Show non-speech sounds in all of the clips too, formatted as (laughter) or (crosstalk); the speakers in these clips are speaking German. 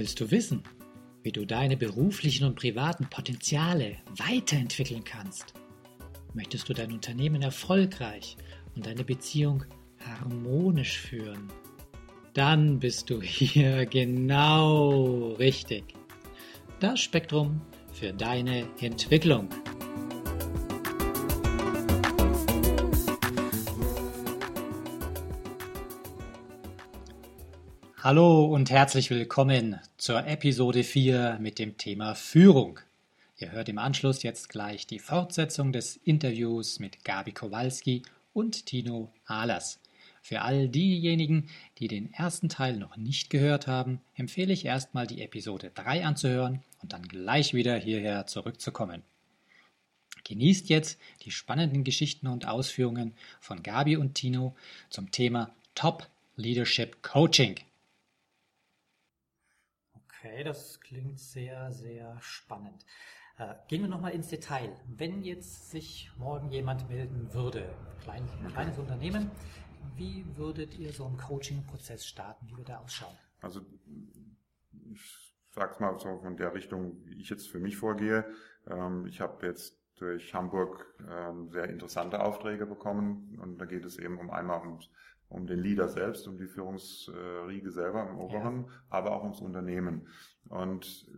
Willst du wissen, wie du deine beruflichen und privaten Potenziale weiterentwickeln kannst? Möchtest du dein Unternehmen erfolgreich und deine Beziehung harmonisch führen? Dann bist du hier (laughs) genau richtig. Das Spektrum für deine Entwicklung. Hallo und herzlich willkommen zur Episode 4 mit dem Thema Führung. Ihr hört im Anschluss jetzt gleich die Fortsetzung des Interviews mit Gabi Kowalski und Tino Ahlers. Für all diejenigen, die den ersten Teil noch nicht gehört haben, empfehle ich erstmal die Episode 3 anzuhören und dann gleich wieder hierher zurückzukommen. Genießt jetzt die spannenden Geschichten und Ausführungen von Gabi und Tino zum Thema Top Leadership Coaching. Okay, das klingt sehr, sehr spannend. Äh, gehen wir nochmal ins Detail. Wenn jetzt sich morgen jemand melden würde, klein, ein kleines Unternehmen, wie würdet ihr so einen Coaching-Prozess starten? Wie würde der ausschauen? Also ich sag's mal so von der Richtung, wie ich jetzt für mich vorgehe. Ähm, ich habe jetzt durch Hamburg ähm, sehr interessante Aufträge bekommen und da geht es eben um einmal ums um den Leader selbst, um die Führungsriege selber im Oberen, ja. aber auch ums Unternehmen. Und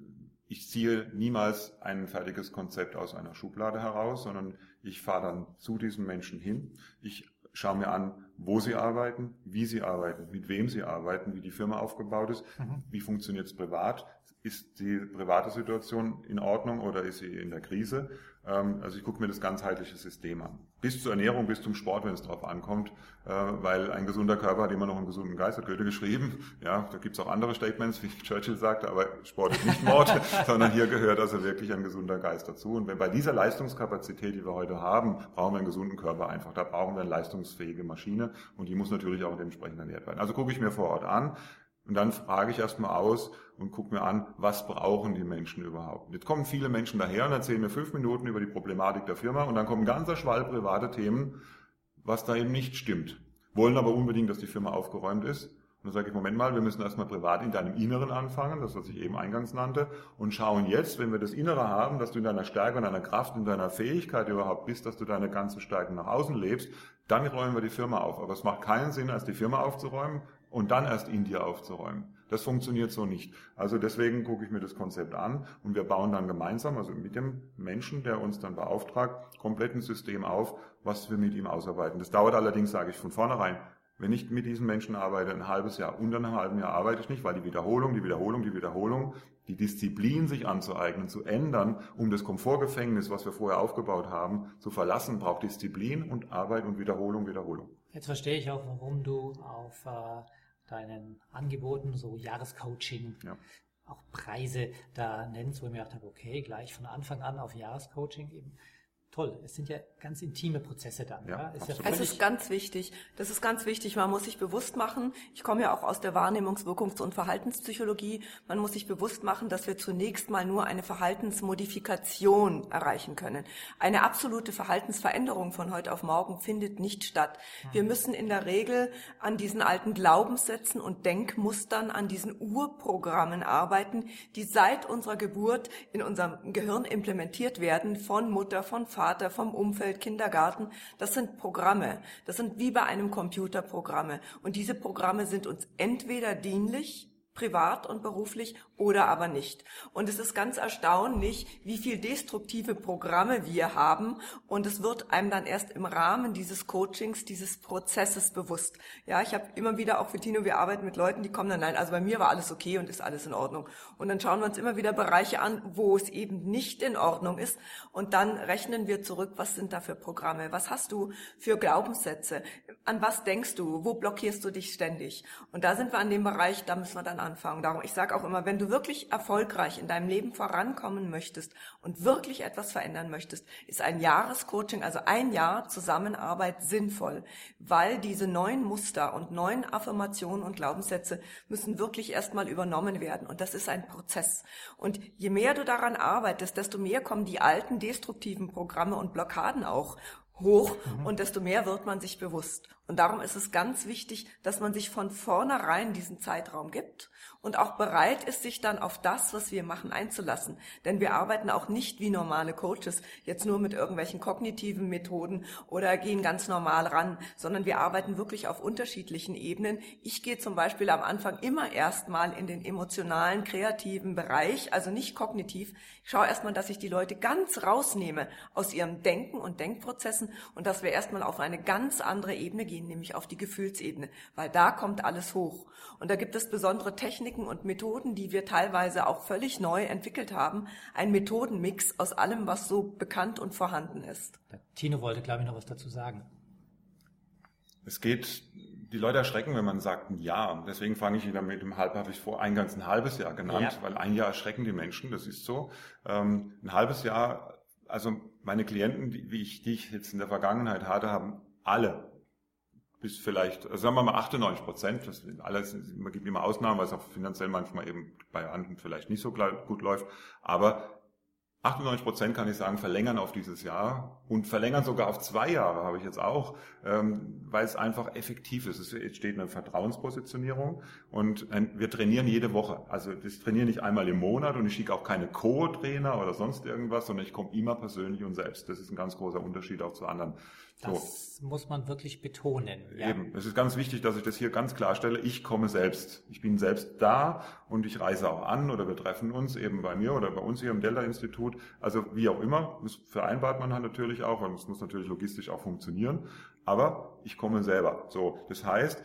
ich ziehe niemals ein fertiges Konzept aus einer Schublade heraus, sondern ich fahre dann zu diesen Menschen hin. Ich schaue mir an, wo sie arbeiten, wie sie arbeiten, mit wem sie arbeiten, wie die Firma aufgebaut ist, mhm. wie funktioniert es privat, ist die private Situation in Ordnung oder ist sie in der Krise? Ähm, also ich gucke mir das ganzheitliche System an. Bis zur Ernährung, bis zum Sport, wenn es darauf ankommt, äh, weil ein gesunder Körper hat immer noch einen gesunden Geist, hat Goethe geschrieben. Ja, da gibt es auch andere Statements, wie Churchill sagte, aber Sport ist nicht Mord, (laughs) sondern hier gehört also wirklich ein gesunder Geist dazu. Und wenn bei dieser Leistungskapazität, die wir heute haben, brauchen wir einen gesunden Körper einfach. Da brauchen wir eine leistungsfähige Maschine und die muss natürlich auch dementsprechend ernährt werden. Also gucke ich mir vor Ort an, und dann frage ich erstmal aus und gucke mir an, was brauchen die Menschen überhaupt. Jetzt kommen viele Menschen daher und erzählen mir fünf Minuten über die Problematik der Firma und dann kommen ganzer Schwall private Themen, was da eben nicht stimmt. Wollen aber unbedingt, dass die Firma aufgeräumt ist. Und dann sage ich, Moment mal, wir müssen erstmal privat in deinem Inneren anfangen, das was ich eben eingangs nannte, und schauen jetzt, wenn wir das Innere haben, dass du in deiner Stärke, in deiner Kraft, in deiner Fähigkeit überhaupt bist, dass du deine ganzen Stärken nach außen lebst, dann räumen wir die Firma auf. Aber es macht keinen Sinn, erst die Firma aufzuräumen, und dann erst in dir aufzuräumen. Das funktioniert so nicht. Also deswegen gucke ich mir das Konzept an und wir bauen dann gemeinsam, also mit dem Menschen, der uns dann beauftragt, komplett ein System auf, was wir mit ihm ausarbeiten. Das dauert allerdings, sage ich von vornherein, wenn ich mit diesen Menschen arbeite, ein halbes Jahr, unter einem halben Jahr arbeite ich nicht, weil die Wiederholung, die Wiederholung, die Wiederholung, die Disziplin sich anzueignen, zu ändern, um das Komfortgefängnis, was wir vorher aufgebaut haben, zu verlassen, braucht Disziplin und Arbeit und Wiederholung, Wiederholung. Jetzt verstehe ich auch, warum du auf äh deinen Angeboten, so Jahrescoaching, ja. auch Preise da nennst, wo ich mir gedacht habe, okay, gleich von Anfang an auf Jahrescoaching eben toll. Es sind ja ganz intime Prozesse dann. Ja, ja? Ist ja es ist ganz wichtig. Das ist ganz wichtig. Man muss sich bewusst machen. Ich komme ja auch aus der Wahrnehmungs-, Wirkungs- und Verhaltenspsychologie. Man muss sich bewusst machen, dass wir zunächst mal nur eine Verhaltensmodifikation erreichen können. Eine absolute Verhaltensveränderung von heute auf morgen findet nicht statt. Wir müssen in der Regel an diesen alten Glaubenssätzen und Denkmustern, an diesen Urprogrammen arbeiten, die seit unserer Geburt in unserem Gehirn implementiert werden von Mutter, von Vater, Vater, vom Umfeld, Kindergarten. Das sind Programme. Das sind wie bei einem Computer Programme. Und diese Programme sind uns entweder dienlich, privat und beruflich oder aber nicht. Und es ist ganz erstaunlich, wie viel destruktive Programme wir haben und es wird einem dann erst im Rahmen dieses Coachings, dieses Prozesses bewusst. Ja, ich habe immer wieder auch für Tino, wir arbeiten mit Leuten, die kommen dann, nein, also bei mir war alles okay und ist alles in Ordnung. Und dann schauen wir uns immer wieder Bereiche an, wo es eben nicht in Ordnung ist und dann rechnen wir zurück, was sind da für Programme, was hast du für Glaubenssätze, an was denkst du, wo blockierst du dich ständig? Und da sind wir an dem Bereich, da müssen wir dann anfangen. Darum, ich sage auch immer, wenn du wirklich erfolgreich in deinem Leben vorankommen möchtest und wirklich etwas verändern möchtest, ist ein Jahrescoaching, also ein Jahr Zusammenarbeit sinnvoll, weil diese neuen Muster und neuen Affirmationen und Glaubenssätze müssen wirklich erstmal übernommen werden. Und das ist ein Prozess. Und je mehr du daran arbeitest, desto mehr kommen die alten destruktiven Programme und Blockaden auch hoch mhm. und desto mehr wird man sich bewusst. Und darum ist es ganz wichtig, dass man sich von vornherein diesen Zeitraum gibt und auch bereit ist, sich dann auf das, was wir machen, einzulassen. Denn wir arbeiten auch nicht wie normale Coaches, jetzt nur mit irgendwelchen kognitiven Methoden oder gehen ganz normal ran, sondern wir arbeiten wirklich auf unterschiedlichen Ebenen. Ich gehe zum Beispiel am Anfang immer erstmal in den emotionalen, kreativen Bereich, also nicht kognitiv. Ich schaue erstmal, dass ich die Leute ganz rausnehme aus ihrem Denken und Denkprozessen und dass wir erstmal auf eine ganz andere Ebene gehen, nämlich auf die Gefühlsebene, weil da kommt alles hoch. Und da gibt es besondere Techniken und Methoden, die wir teilweise auch völlig neu entwickelt haben. Ein Methodenmix aus allem, was so bekannt und vorhanden ist. Tino wollte, glaube ich, noch was dazu sagen. Es geht, die Leute erschrecken, wenn man sagt ein Jahr. Deswegen fange ich wieder mit dem halb, habe ich vor eingangs ein halbes Jahr genannt, ja. weil ein Jahr erschrecken die Menschen, das ist so. Ähm, ein halbes Jahr, also meine Klienten, die, wie ich, die ich jetzt in der Vergangenheit hatte, haben alle bis vielleicht, also sagen wir mal 98 Prozent, das alles, man gibt immer Ausnahmen, weil es auch finanziell manchmal eben bei anderen vielleicht nicht so gut läuft, aber 98 Prozent kann ich sagen, verlängern auf dieses Jahr und verlängern sogar auf zwei Jahre habe ich jetzt auch, ähm, weil es einfach effektiv ist. Es entsteht eine Vertrauenspositionierung und wir trainieren jede Woche. Also das trainiere nicht einmal im Monat und ich schicke auch keine Co-Trainer oder sonst irgendwas, sondern ich komme immer persönlich und selbst. Das ist ein ganz großer Unterschied auch zu anderen das so. muss man wirklich betonen. Ja. Eben. Es ist ganz wichtig, dass ich das hier ganz klarstelle. Ich komme selbst. Ich bin selbst da und ich reise auch an oder wir treffen uns eben bei mir oder bei uns hier im Delta-Institut. Also wie auch immer. Das vereinbart man halt natürlich auch und es muss natürlich logistisch auch funktionieren. Aber ich komme selber. So. Das heißt,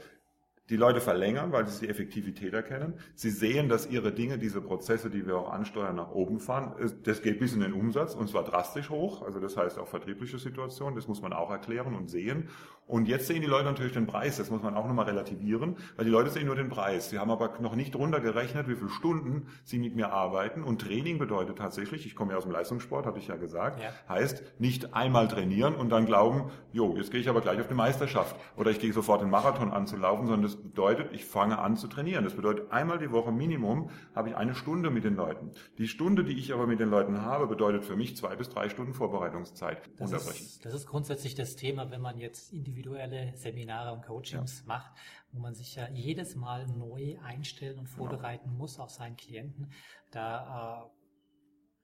die Leute verlängern, weil sie die Effektivität erkennen. Sie sehen, dass ihre Dinge, diese Prozesse, die wir auch ansteuern, nach oben fahren. Das geht bis in den Umsatz und zwar drastisch hoch. Also das heißt auch vertriebliche Situationen. Das muss man auch erklären und sehen. Und jetzt sehen die Leute natürlich den Preis. Das muss man auch nochmal relativieren, weil die Leute sehen nur den Preis. Sie haben aber noch nicht runtergerechnet, wie viele Stunden sie mit mir arbeiten. Und Training bedeutet tatsächlich, ich komme ja aus dem Leistungssport, hatte ich ja gesagt, ja. heißt nicht einmal trainieren und dann glauben, jo, jetzt gehe ich aber gleich auf die Meisterschaft oder ich gehe sofort den Marathon anzulaufen, sondern das bedeutet, ich fange an zu trainieren. Das bedeutet, einmal die Woche Minimum habe ich eine Stunde mit den Leuten. Die Stunde, die ich aber mit den Leuten habe, bedeutet für mich zwei bis drei Stunden Vorbereitungszeit das unterbrechen. Ist, das ist grundsätzlich das Thema, wenn man jetzt individuelle Seminare und Coachings ja. macht, wo man sich ja jedes Mal neu einstellen und vorbereiten genau. muss auf seinen Klienten. Da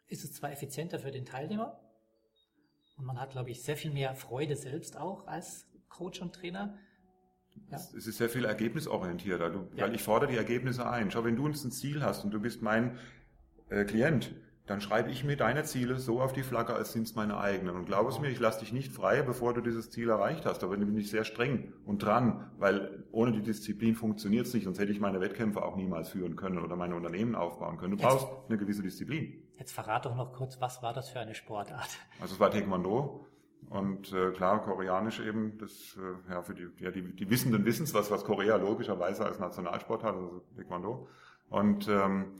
äh, ist es zwar effizienter für den Teilnehmer und man hat, glaube ich, sehr viel mehr Freude selbst auch als Coach und Trainer. Ja. Es ist sehr viel ergebnisorientierter, du, ja. weil ich fordere die Ergebnisse ein. Schau, wenn du uns ein Ziel hast und du bist mein äh, Klient, dann schreibe ich mir deine Ziele so auf die Flagge, als sind es meine eigenen. Und glaub es mir, ich lasse dich nicht frei, bevor du dieses Ziel erreicht hast. Aber dann bin ich sehr streng und dran, weil ohne die Disziplin funktioniert es nicht, sonst hätte ich meine Wettkämpfe auch niemals führen können oder meine Unternehmen aufbauen können. Du brauchst eine gewisse Disziplin. Jetzt verrate doch noch kurz, was war das für eine Sportart? Also es war Taekwondo. Und äh, klar, koreanisch eben, das äh, ja für die, ja, die, die Wissenden wissen was, was Korea logischerweise als Nationalsport hat, also Taekwondo. Und ähm,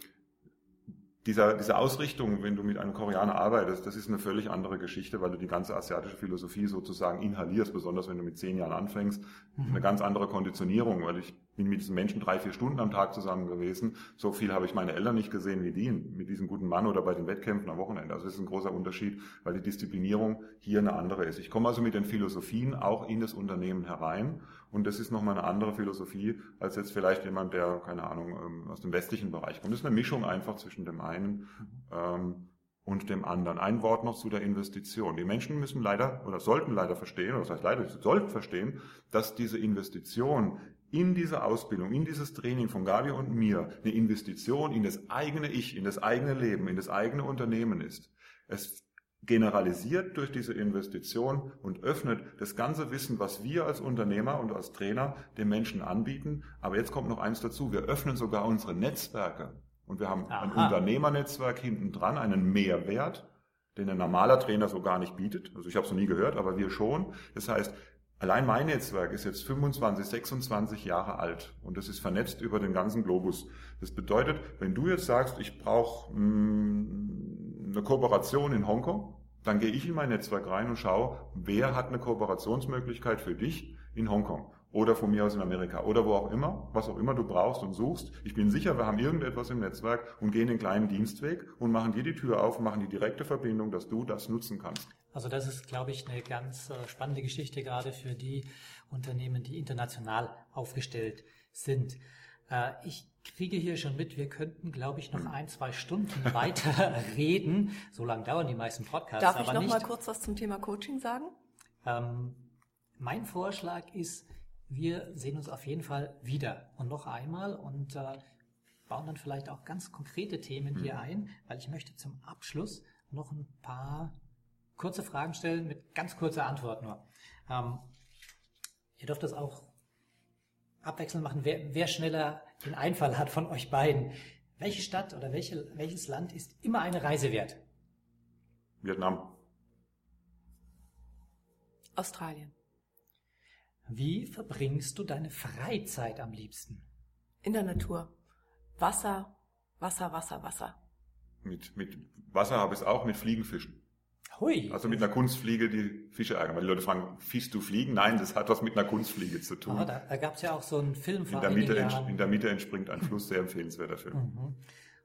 dieser, diese Ausrichtung, wenn du mit einem Koreaner arbeitest, das ist eine völlig andere Geschichte, weil du die ganze asiatische Philosophie sozusagen inhalierst, besonders wenn du mit zehn Jahren anfängst. Mhm. Eine ganz andere Konditionierung, weil ich bin mit diesen Menschen drei, vier Stunden am Tag zusammen gewesen. So viel habe ich meine Eltern nicht gesehen wie die, mit diesem guten Mann oder bei den Wettkämpfen am Wochenende. Also das ist ein großer Unterschied, weil die Disziplinierung hier eine andere ist. Ich komme also mit den Philosophien auch in das Unternehmen herein und das ist nochmal eine andere Philosophie als jetzt vielleicht jemand, der, keine Ahnung, ähm, aus dem westlichen Bereich kommt. Das ist eine Mischung einfach zwischen dem einen ähm, und dem anderen. Ein Wort noch zu der Investition. Die Menschen müssen leider oder sollten leider verstehen, oder das heißt leider, sie sollten verstehen, dass diese Investition in diese Ausbildung, in dieses Training von Gabi und mir eine Investition in das eigene Ich, in das eigene Leben, in das eigene Unternehmen ist. Es generalisiert durch diese Investition und öffnet das ganze Wissen, was wir als Unternehmer und als Trainer den Menschen anbieten. Aber jetzt kommt noch eins dazu. Wir öffnen sogar unsere Netzwerke. Und wir haben Aha. ein Unternehmernetzwerk hinten dran, einen Mehrwert, den ein normaler Trainer so gar nicht bietet. Also ich habe es noch nie gehört, aber wir schon. Das heißt, allein mein Netzwerk ist jetzt 25, 26 Jahre alt und das ist vernetzt über den ganzen Globus. Das bedeutet, wenn du jetzt sagst, ich brauche hm, eine Kooperation in Hongkong, dann gehe ich in mein Netzwerk rein und schaue, wer hat eine Kooperationsmöglichkeit für dich in Hongkong oder von mir aus in Amerika oder wo auch immer, was auch immer du brauchst und suchst. Ich bin sicher, wir haben irgendetwas im Netzwerk und gehen den kleinen Dienstweg und machen dir die Tür auf, machen die direkte Verbindung, dass du das nutzen kannst. Also das ist, glaube ich, eine ganz äh, spannende Geschichte gerade für die Unternehmen, die international aufgestellt sind. Äh, ich kriege hier schon mit, wir könnten, glaube ich, noch ein, zwei Stunden (laughs) weiter reden. So lange dauern die meisten Podcasts. Darf ich noch nicht. mal kurz was zum Thema Coaching sagen? Ähm, mein Vorschlag ist, wir sehen uns auf jeden Fall wieder und noch einmal und äh, bauen dann vielleicht auch ganz konkrete Themen hier mhm. ein, weil ich möchte zum Abschluss noch ein paar kurze Fragen stellen mit ganz kurzer Antwort nur. Ähm, ihr dürft das auch abwechselnd machen, wer, wer schneller den Einfall hat von euch beiden. Welche Stadt oder welche, welches Land ist immer eine Reise wert? Vietnam. Australien. Wie verbringst du deine Freizeit am liebsten? In der Natur. Wasser, Wasser, Wasser, Wasser. Mit, mit Wasser habe ich es auch mit Fliegenfischen. Hui. Also mit einer Kunstfliege die Fische ärgern. Weil die Leute fragen, fischst du Fliegen? Nein, das hat was mit einer Kunstfliege zu tun. Ah, da da gab es ja auch so einen Film von in der, Mitte in der Mitte entspringt ein Fluss, sehr empfehlenswerter Film. Mhm.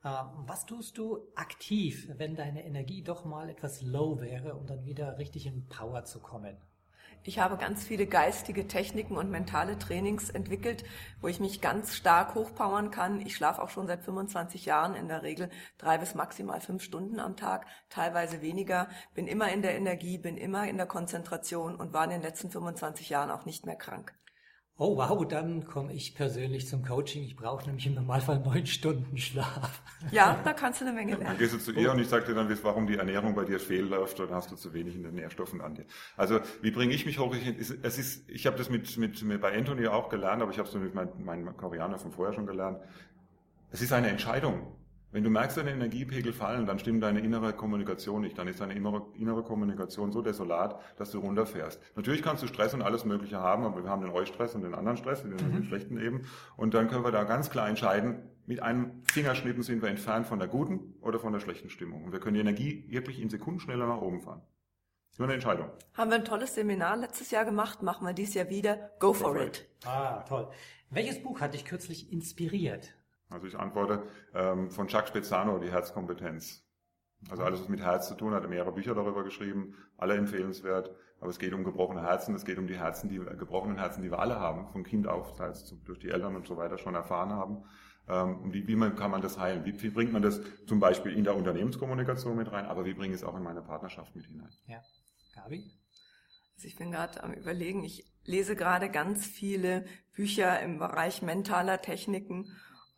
Äh, was tust du aktiv, wenn deine Energie doch mal etwas low wäre, um dann wieder richtig in Power zu kommen? Ich habe ganz viele geistige Techniken und mentale Trainings entwickelt, wo ich mich ganz stark hochpowern kann. Ich schlafe auch schon seit 25 Jahren in der Regel drei bis maximal fünf Stunden am Tag, teilweise weniger, bin immer in der Energie, bin immer in der Konzentration und war in den letzten 25 Jahren auch nicht mehr krank. Oh wow, dann komme ich persönlich zum Coaching. Ich brauche nämlich im Normalfall neun Stunden Schlaf. Ja, da kannst du eine Menge lernen. Dann gehst du zu ihr und ich sage dir dann, warum die Ernährung bei dir fehlläuft oder hast du zu wenig in den Nährstoffen an dir. Also wie bringe ich mich hoch? es ist, ich habe das mit, mit, mit bei Anthony auch gelernt, aber ich habe es mit meinem, meinem Koreaner von vorher schon gelernt. Es ist eine Entscheidung. Wenn du merkst, deine Energiepegel fallen, dann stimmt deine innere Kommunikation nicht. Dann ist deine innere, Kommunikation so desolat, dass du runterfährst. Natürlich kannst du Stress und alles Mögliche haben, aber wir haben den Eustress und den anderen Stress, den, mhm. den schlechten eben. Und dann können wir da ganz klar entscheiden, mit einem Fingerschnippen sind wir entfernt von der guten oder von der schlechten Stimmung. Und wir können die Energie wirklich in Sekunden schneller nach oben fahren. Nur eine Entscheidung. Haben wir ein tolles Seminar letztes Jahr gemacht, machen wir dieses Jahr wieder. Go, Go for, for it. it. Ah, toll. Welches Buch hat dich kürzlich inspiriert? Also ich antworte ähm, von Chuck Spezzano, die Herzkompetenz. Also alles, was mit Herz zu tun hat, mehrere Bücher darüber geschrieben, alle empfehlenswert. Aber es geht um gebrochene Herzen, es geht um die Herzen, die gebrochenen Herzen, die wir alle haben, von Kind auf, heißt durch die Eltern und so weiter schon erfahren haben. Ähm, wie, wie kann man das heilen? Wie, wie bringt man das zum Beispiel in der Unternehmenskommunikation mit rein, aber wie bringe ich es auch in meine Partnerschaft mit hinein? Ja. Gabi? Also ich bin gerade am überlegen, ich lese gerade ganz viele Bücher im Bereich mentaler Techniken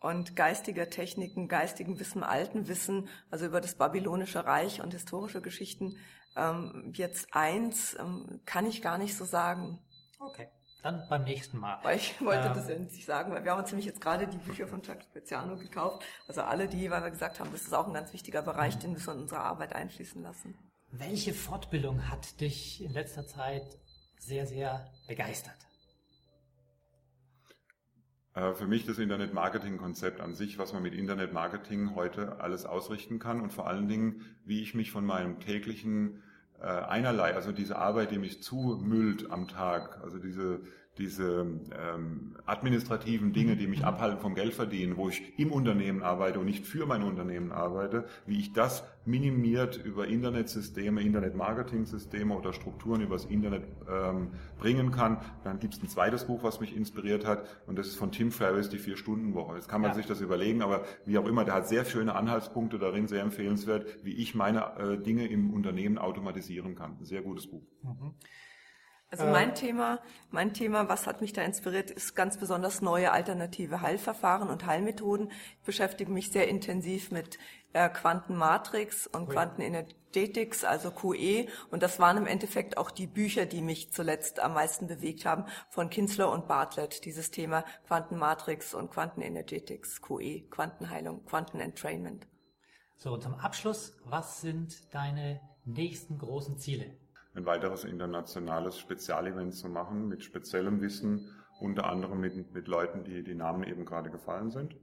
und geistiger Techniken, geistigen Wissen, alten Wissen, also über das babylonische Reich und historische Geschichten. Ähm, jetzt eins ähm, kann ich gar nicht so sagen. Okay. Dann beim nächsten Mal. Weil ich wollte ähm, das ja nicht sagen, weil wir haben uns nämlich jetzt gerade die Bücher von Chuck Speziano gekauft. Also alle die, weil wir gesagt haben, das ist auch ein ganz wichtiger Bereich, den wir in unsere Arbeit einfließen lassen. Welche Fortbildung hat dich in letzter Zeit sehr, sehr begeistert? Äh, für mich das Internet-Marketing-Konzept an sich, was man mit Internet-Marketing heute alles ausrichten kann und vor allen Dingen, wie ich mich von meinem täglichen äh, einerlei, also diese Arbeit, die mich zumüllt am Tag, also diese diese ähm, administrativen Dinge, die mich abhalten vom Geldverdienen, wo ich im Unternehmen arbeite und nicht für mein Unternehmen arbeite, wie ich das minimiert über Internetsysteme, Internet-Marketing-Systeme oder Strukturen übers Internet ähm, bringen kann. Dann gibt es ein zweites Buch, was mich inspiriert hat und das ist von Tim Ferriss, die Vier-Stunden-Woche. Jetzt kann man ja. sich das überlegen, aber wie auch immer, der hat sehr schöne Anhaltspunkte darin, sehr empfehlenswert, wie ich meine äh, Dinge im Unternehmen automatisieren kann. Ein sehr gutes Buch. Mhm. Also mein äh. Thema, mein Thema, was hat mich da inspiriert, ist ganz besonders neue alternative Heilverfahren und Heilmethoden. Ich beschäftige mich sehr intensiv mit äh, Quantenmatrix und oh Quantenenergetics, also QE. Und das waren im Endeffekt auch die Bücher, die mich zuletzt am meisten bewegt haben, von Kinsler und Bartlett, dieses Thema Quantenmatrix und Quantenenergetics, QE, Quantenheilung, Quantenentrainment. So, und zum Abschluss, was sind deine nächsten großen Ziele? Ein weiteres internationales Spezialevent zu machen mit speziellem Wissen, unter anderem mit, mit Leuten, die die Namen eben gerade gefallen sind.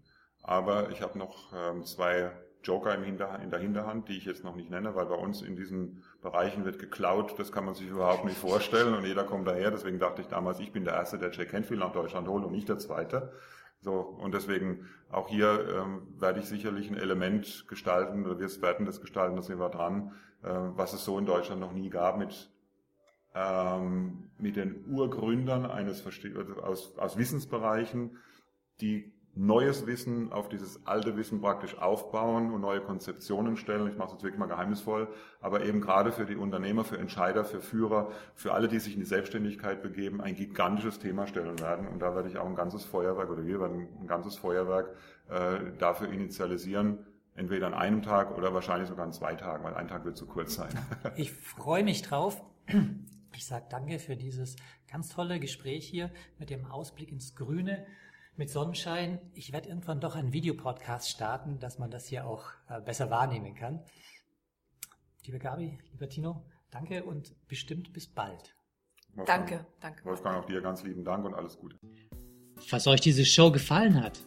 Aber ich habe noch ähm, zwei Joker im Hinter, in der Hinterhand, die ich jetzt noch nicht nenne, weil bei uns in diesen Bereichen wird geklaut, das kann man sich überhaupt nicht vorstellen und jeder kommt daher. Deswegen dachte ich damals, ich bin der Erste, der Jack Canfield nach Deutschland holt und nicht der Zweite. So, und deswegen auch hier ähm, werde ich sicherlich ein Element gestalten, oder wir werden das gestalten, da sind wir dran, was es so in Deutschland noch nie gab mit, ähm, mit den Urgründern eines also aus, aus Wissensbereichen, die neues Wissen auf dieses alte Wissen praktisch aufbauen und neue Konzeptionen stellen. Ich mache es jetzt wirklich mal geheimnisvoll, aber eben gerade für die Unternehmer, für Entscheider, für Führer, für alle, die sich in die Selbstständigkeit begeben, ein gigantisches Thema stellen werden. Und da werde ich auch ein ganzes Feuerwerk oder wir werden ein ganzes Feuerwerk äh, dafür initialisieren, entweder an einem Tag oder wahrscheinlich sogar an zwei Tagen, weil ein Tag wird zu kurz sein. Ich freue mich drauf. Ich sage danke für dieses ganz tolle Gespräch hier mit dem Ausblick ins Grüne mit Sonnenschein. Ich werde irgendwann doch einen Videopodcast starten, dass man das hier auch äh, besser wahrnehmen kann. Liebe Gabi, lieber Tino, danke und bestimmt bis bald. Wolfgang, danke, danke. Wolfgang, auch dir ganz lieben Dank und alles Gute. Falls euch diese Show gefallen hat,